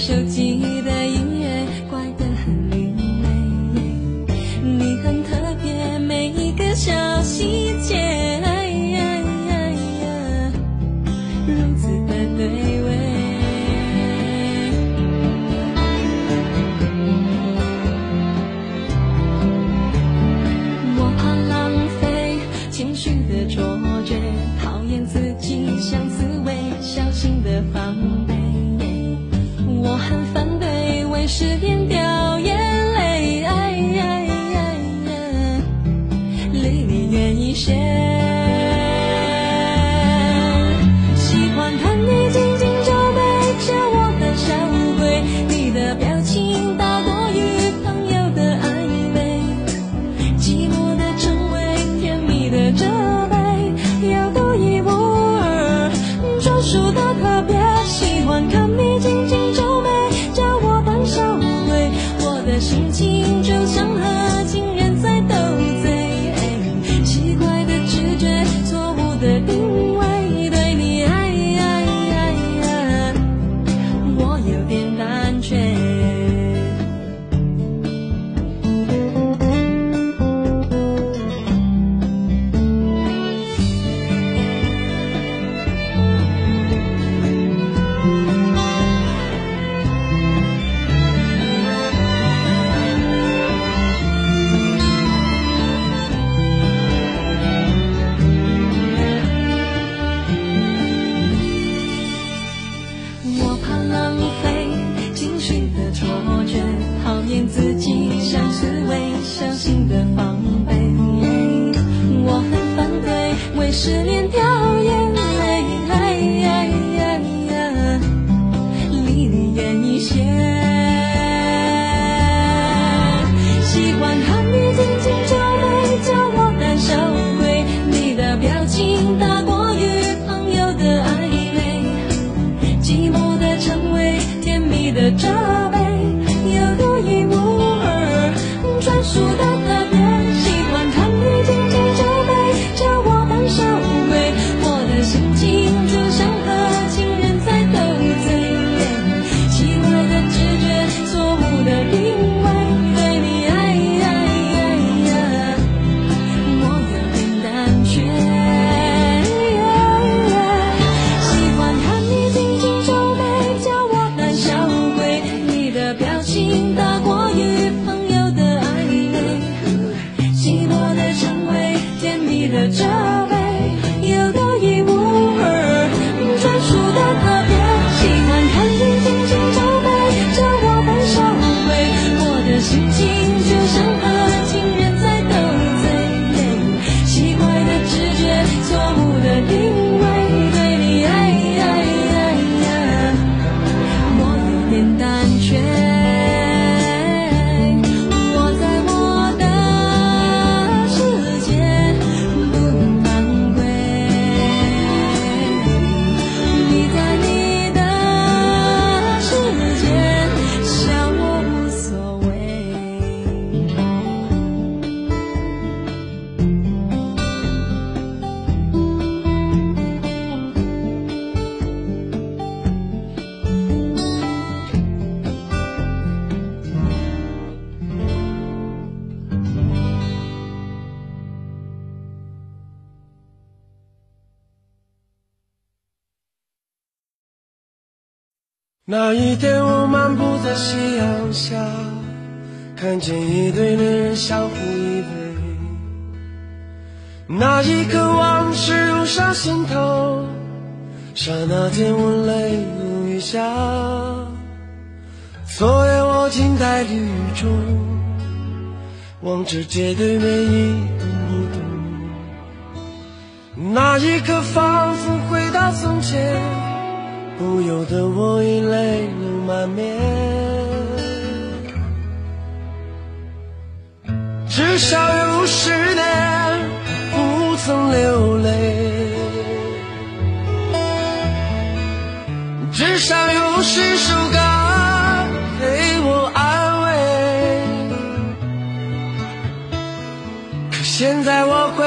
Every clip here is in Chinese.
手机。很反对，为失恋。情大过于朋友的暧昧，寂寞的称谓，甜蜜的责备，有独一无二专属的特别。喜欢看你紧紧皱眉，叫我胆小鬼，我的心情就像海。那一天，我漫步在夕阳下，看见一对恋人相互依偎。那一刻，往事涌上心头，刹那间我泪如雨下。昨夜我静在绿雨中，望着街对面一动不动。那一刻，仿佛回到从前。不由得我已泪流满面，至少有十年不曾流泪，至少有十首歌给我安慰。可现在我会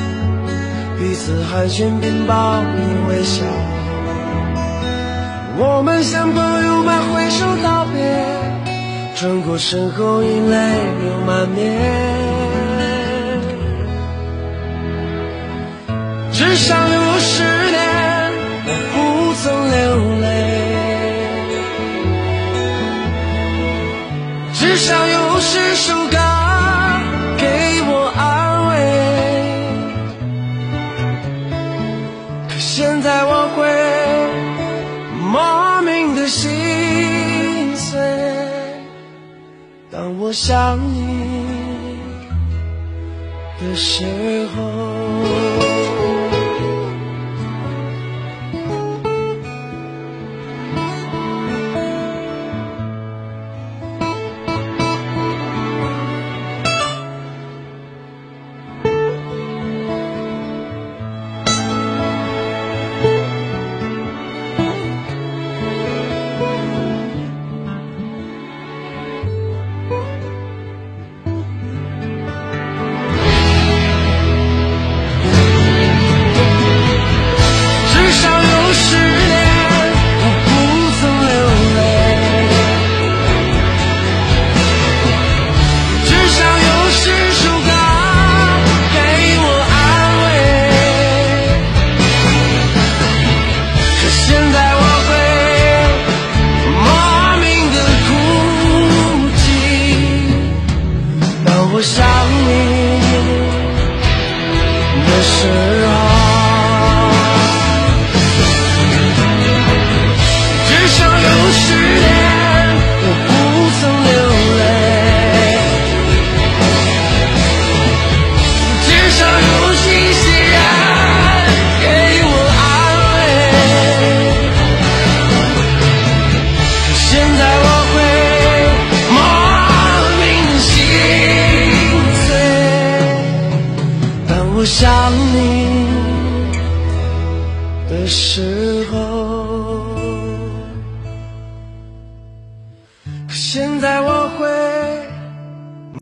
彼此寒暄并报以微笑，我们像朋友般挥手道别，转过身后已泪流满面。至少有十年我不曾流泪，至少有十首歌。想你的时候。